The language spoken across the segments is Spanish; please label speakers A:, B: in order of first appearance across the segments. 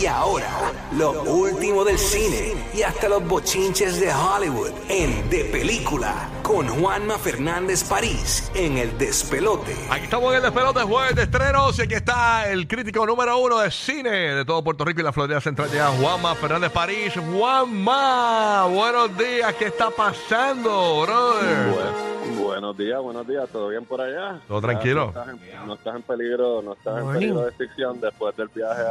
A: Y ahora, lo último del cine y hasta los bochinches de Hollywood en De Película con Juanma Fernández París en El Despelote.
B: Aquí estamos en el despelote jueves de estrenos y aquí está el crítico número uno de cine de todo Puerto Rico y la Florida Central, ya Juanma Fernández París. Juanma, buenos días, ¿qué está pasando, brother?
C: Bueno, buenos días, buenos días, ¿todo bien por allá?
B: ¿Todo tranquilo?
C: No estás en, no estás en peligro, no estás en peligro de ficción después del viaje a,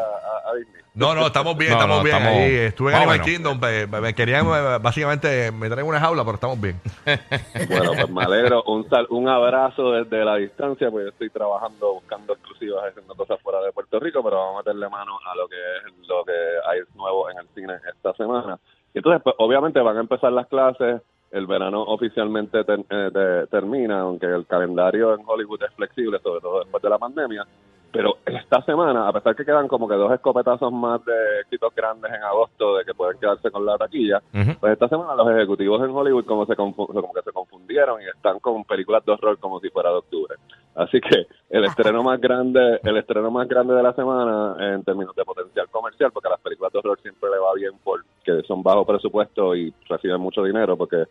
C: a- a Disney.
B: No, no, estamos bien,
D: No,
B: estamos
D: no,
B: bien.
D: estamos
B: ahí. Estuve en Animal
D: menos.
B: Kingdom, me, me- me querían eh, básicamente me traen una jaula, pero estamos bien.
C: Bueno, pues me alegro. Un, sal- un abrazo desde la distancia, pues yo estoy trabajando, buscando exclusivas, haciendo cosas fuera de Puerto Rico, pero vamos a meterle mano a lo que es lo que hay nuevo en el cine esta semana. Y entonces, pues, obviamente van a empezar las clases, el verano oficialmente eh, te- termina, aunque el calendario en Hollywood es flexible, sobre todo después de la pandemia. Pero esta semana, a pesar que quedan como que dos escopetazos más de éxitos grandes en agosto de que pueden quedarse con la taquilla, pues esta semana los ejecutivos en Hollywood como, se confu- como que se confundieron y están con películas de horror como si fuera de octubre. Así que el estreno más grande, el estreno más grande de la semana en términos de potencial comercial, porque a las películas de horror siempre le va bien porque son bajo presupuesto y reciben mucho dinero, porque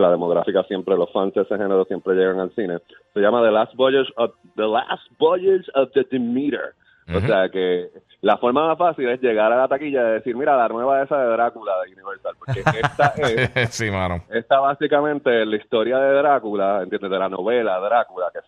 C: la demográfica siempre los fans de ese género siempre llegan al cine. Se llama The Last Voyage of The Last Voyage of the Demeter. O sea que la forma más fácil es llegar a la taquilla y decir, mira, la nueva esa de Drácula de Universal, porque esta es
D: sí, mano.
C: esta básicamente la historia de Drácula, ¿entiendes? De la novela Drácula, que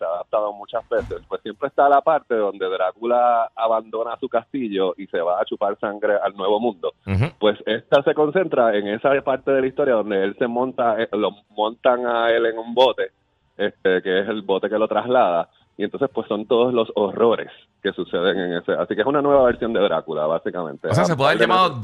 C: muchas veces, pues siempre está la parte donde Drácula abandona su castillo y se va a chupar sangre al nuevo mundo. Pues esta se concentra en esa parte de la historia donde él se monta, eh, lo montan a él en un bote, este, que es el bote que lo traslada, y entonces pues son todos los horrores que suceden en ese. Así que es una nueva versión de Drácula, básicamente.
D: O sea, se puede haber llamado.
C: Sí.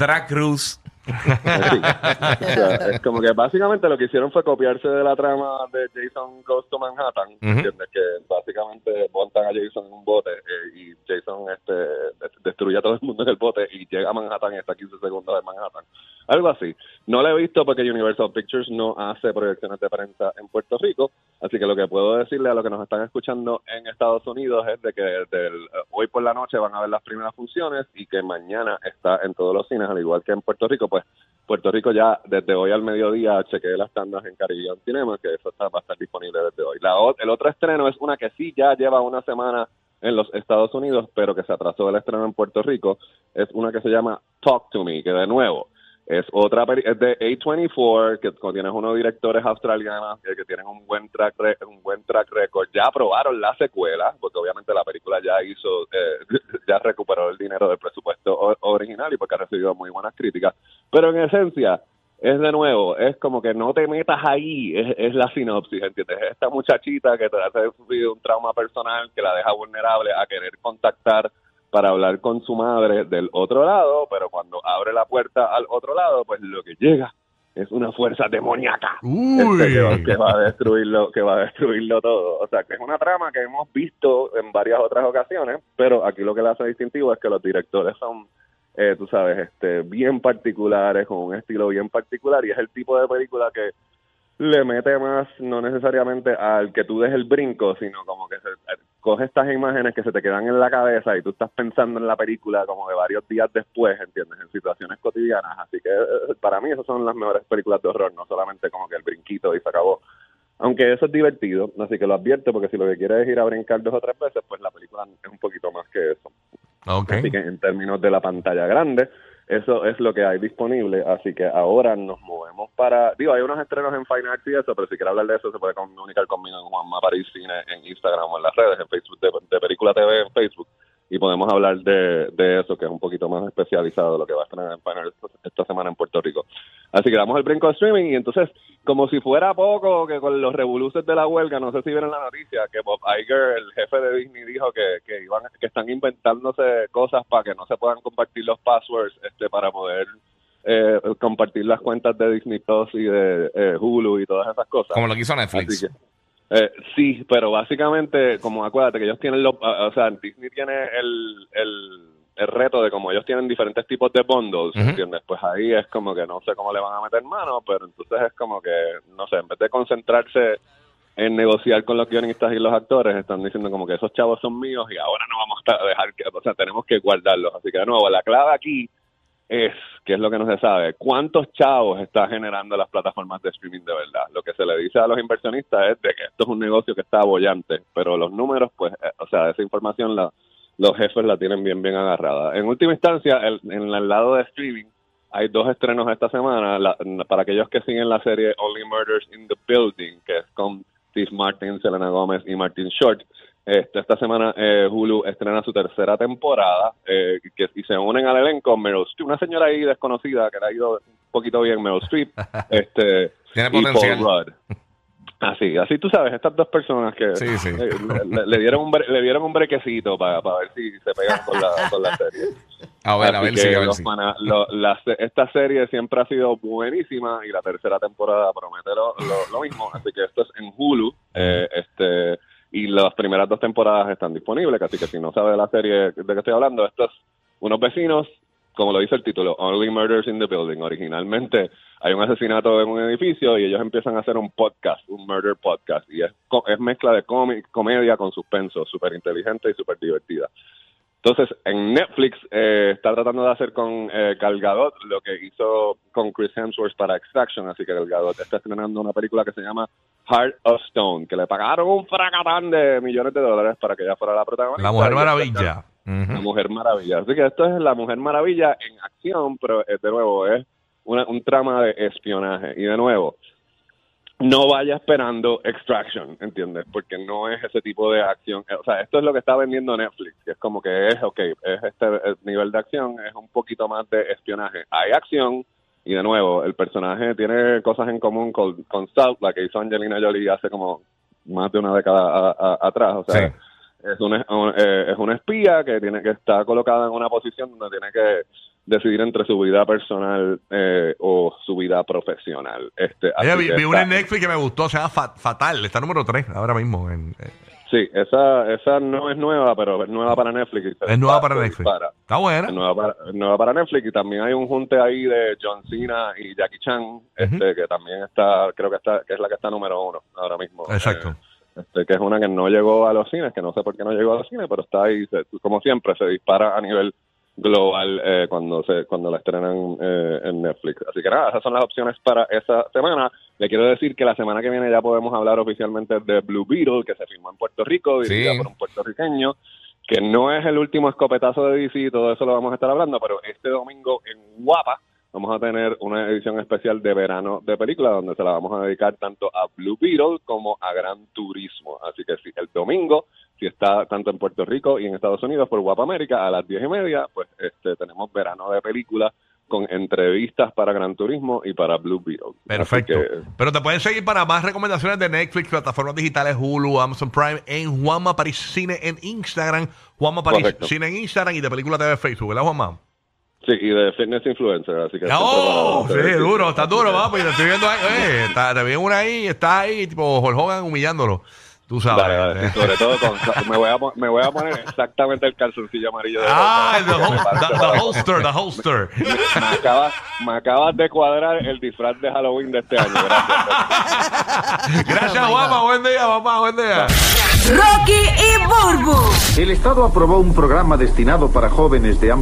C: O sea, es como que básicamente lo que hicieron fue copiarse de la trama de Jason Goes to Manhattan,
D: Ujú.
C: ¿entiendes? Que básicamente montan a Jason en un bote eh, y Jason este, des- destruye a todo el mundo en el bote y llega a Manhattan y está 15 segundos en Manhattan. Algo así. No lo he visto porque Universal Pictures no hace proyecciones de prensa en Puerto Rico, así que lo que puedo decirle a los que nos están escuchando en Estados Unidos es de que del- hoy por la noche van a ver las primeras funciones y que mañana está en todos los cines, al igual que en Puerto Rico, pues Puerto Rico ya desde hoy al mediodía chequeé las tandas en Caribbean Cinema, que eso está, va a estar disponible desde hoy. La, el otro estreno es una que sí ya lleva una semana en los Estados Unidos, pero que se atrasó el estreno en Puerto Rico, es una que se llama Talk to Me, que de nuevo es otra es de A24 que contiene unos directores australianos que, tienen un buen track re- un buen track record. Ya aprobaron la secuela porque obviamente la película ya hizo eh, ya recuperó el dinero del presupuesto original y porque ha recibido muy buenas críticas pero en esencia es de nuevo, es como que no te metas ahí, es, es la sinopsis, ¿entiendes? Es esta muchachita que te hace sufrir un trauma personal que la deja vulnerable a querer contactar para hablar con su madre del otro lado, pero cuando abre la puerta al otro lado, pues lo que llega es una fuerza demoníaca este, que, va, que va a destruirlo, que va a destruirlo todo. O sea, que es una trama que hemos visto en varias otras ocasiones, pero aquí lo que la hace distintivo es que los directores son, eh, tú sabes, este, bien particulares, con un estilo bien particular, y es el tipo de película que le mete más, no necesariamente al que tú des el brinco, sino como que se, coge estas imágenes que se te quedan en la cabeza y tú estás pensando en la película como de varios días después, ¿entiendes? En situaciones cotidianas. Así que eh, para mí esas son las mejores películas de horror, no solamente como que el brinquito y se acabó. Aunque eso es divertido, así que lo advierto porque si lo que quieres es ir a brincar dos o tres veces, pues la película es un poquito más que eso.
B: Ok.
C: Así que en términos de la pantalla grande, eso es lo que hay disponible. Así que ahora nos movemos para. Digo, hay unos estrenos en Fine Arts y eso, pero si quiere hablar de eso, se puede comunicar conmigo en Juanma París Cine en Instagram o en las redes, en Facebook, de, de Película TV en Facebook. Y podemos hablar de, de eso, que es un poquito más especializado lo que va a estrenar en Arts esta semana en Puerto Rico. Así que damos el brinco de streaming y entonces, como si fuera poco, que con los revoluces de la huelga, no sé si vieron la noticia, que Bob Iger, el jefe de Disney, dijo que, que, iban, que están inventándose cosas para que no se puedan compartir los passwords este, para poder eh, compartir las cuentas de Disney Plus y de eh, Hulu y todas esas cosas.
D: Como lo que hizo Netflix.
C: Así que, eh, sí, pero básicamente, como acuérdate que ellos tienen los, o sea, Disney tiene el, el, el reto de como ellos tienen diferentes tipos de bundles,
D: Ujú.
C: ¿entiendes? Pues ahí es como que no sé cómo le van a meter mano, pero entonces es como que, no sé, en vez de concentrarse en negociar con los guionistas y los actores, están diciendo como que esos chavos son míos y ahora no vamos a dejar que, o sea, tenemos que guardarlos. Así que de nuevo, la clave aquí es, que es lo que no se sabe, cuántos chavos está generando las plataformas de streaming de verdad. Lo que se le dice a los inversionistas es de que esto es un negocio que está bollante, pero los números, pues, eh, o sea, esa información la, los jefes la tienen bien, bien agarrada. En última instancia, el- en el lado de streaming, hay dos estrenos esta semana. La- para aquellos que siguen la serie Only Murders in the Building, que es con Steve Martin, Selena Gómez y Martin Short. Este, esta semana eh, Hulu estrena su tercera temporada eh, que, y se unen al elenco Meryl Streep, una señora ahí desconocida que le ha ido un poquito bien, Meryl Streep, este,
D: Tiene
C: y Paul
D: potencial.
C: Rudd. Así, así tú sabes, estas dos personas que
D: Sí, sí.
C: eh, le, dieron un bre- le dieron un brequecito para ver si se pegan con la, con la serie.
D: A ver, a ver si, a ver
C: lo- la se- esta serie siempre ha sido buenísima y la tercera temporada promete lo, lo- lo mismo. Así que esto es en Hulu. eh, este Y las primeras dos temporadas están disponibles. Así que si no sabe de la serie de que estoy hablando, estos unos vecinos, como lo dice el título, Only Murders in the Building. Originalmente hay un asesinato en un edificio y ellos empiezan a hacer un podcast, un murder podcast. Y es, es mezcla de cómic- comedia con suspenso, súper inteligente y súper divertida. Entonces, en Netflix eh, está tratando de hacer con eh, Gal Gadot lo que hizo con Chris Hemsworth para Extraction, así que Gal Gadot está estrenando una película que se llama Heart of Stone, que le pagaron un fracatán de millones de dólares para que ella fuera la protagonista.
B: La Mujer Maravilla.
C: La Mujer Maravilla. Así que esto es la Mujer Maravilla en acción, pero eh, de nuevo es una- un trama de espionaje. Y de nuevo, no vaya esperando Extraction, ¿entiendes? Porque no es ese tipo de acción. O sea, esto es lo que está vendiendo Netflix, que es como que es, ok, es este el nivel de acción, es un poquito más de espionaje. Hay acción, y de nuevo, el personaje tiene cosas en común con, con South, la que hizo Angelina Jolie hace como más de una década a- a- atrás. O sea,
B: Sí.
C: es un- eh, es una espía que tiene que estar colocada en una posición donde tiene que decidir entre su vida personal eh, o su vida profesional. Este,
B: Oye, vi, vi una
C: está-
B: en Netflix que me gustó, se llama Fa- Fatal, está número 3 ahora mismo. En, eh,
C: Sí, esa, esa no es nueva, pero es nueva para Netflix.
B: es nueva
C: dispara,
B: para Netflix. Está buena.
C: Es nueva para, nueva Netflix y también hay un junte ahí de John Cena y Jackie Chan, este, que también está, creo que está, que es la que está número uno ahora mismo.
B: Exacto.
C: Eh, este, que es una que no llegó a los cines, que no sé por qué no llegó a los cines, pero está ahí, se- como siempre, se dispara a nivel global eh, cuando se cuando la estrenan eh, en Netflix. Así que nada, esas son las opciones para esa semana. Le quiero decir que la semana que viene ya podemos hablar oficialmente de Blue Beetle, que se filmó en Puerto Rico, dirigida
D: Sí.
C: por un puertorriqueño, que no es el último escopetazo de DC, todo eso lo vamos a estar hablando, pero este domingo en Guapa vamos a tener una edición especial de verano de película donde se la vamos a dedicar tanto a Blue Beetle como a Gran Turismo. Así que si el domingo, si está tanto en Puerto Rico y en Estados Unidos por Guapa América a las diez y media, pues este tenemos verano de película con entrevistas para Gran Turismo y para Blue Beetle.
B: Perfecto.
C: que,
B: Pero te pueden seguir para más recomendaciones de Netflix, plataformas digitales, Hulu, Amazon Prime, en Juanma París Cine en Instagram, Juanma París
C: Correcto.
B: Cine en Instagram y de Película TV Facebook, ¿verdad, Juanma?
C: sí, y de Fitness Influencer, así que...
B: ¡Oh! Sí, duro, está duro, papi. Te estoy viendo ahí. Está, te vi una ahí, está ahí, tipo Hulk Hogan humillándolo. Tú sabes.
C: Dale, dale, sí, sobre todo con, me, voy a, me voy a poner exactamente el calzoncillo amarillo de
B: Ah, el the, holster, the holster.
C: me, acabas, me acabas de cuadrar el disfraz de Halloween de este año. Gracias.
B: Gracias, Juanma. Buen día, papá. Buen día.
E: Rocky y Burbu.
F: El Estado aprobó un programa destinado para jóvenes de ambos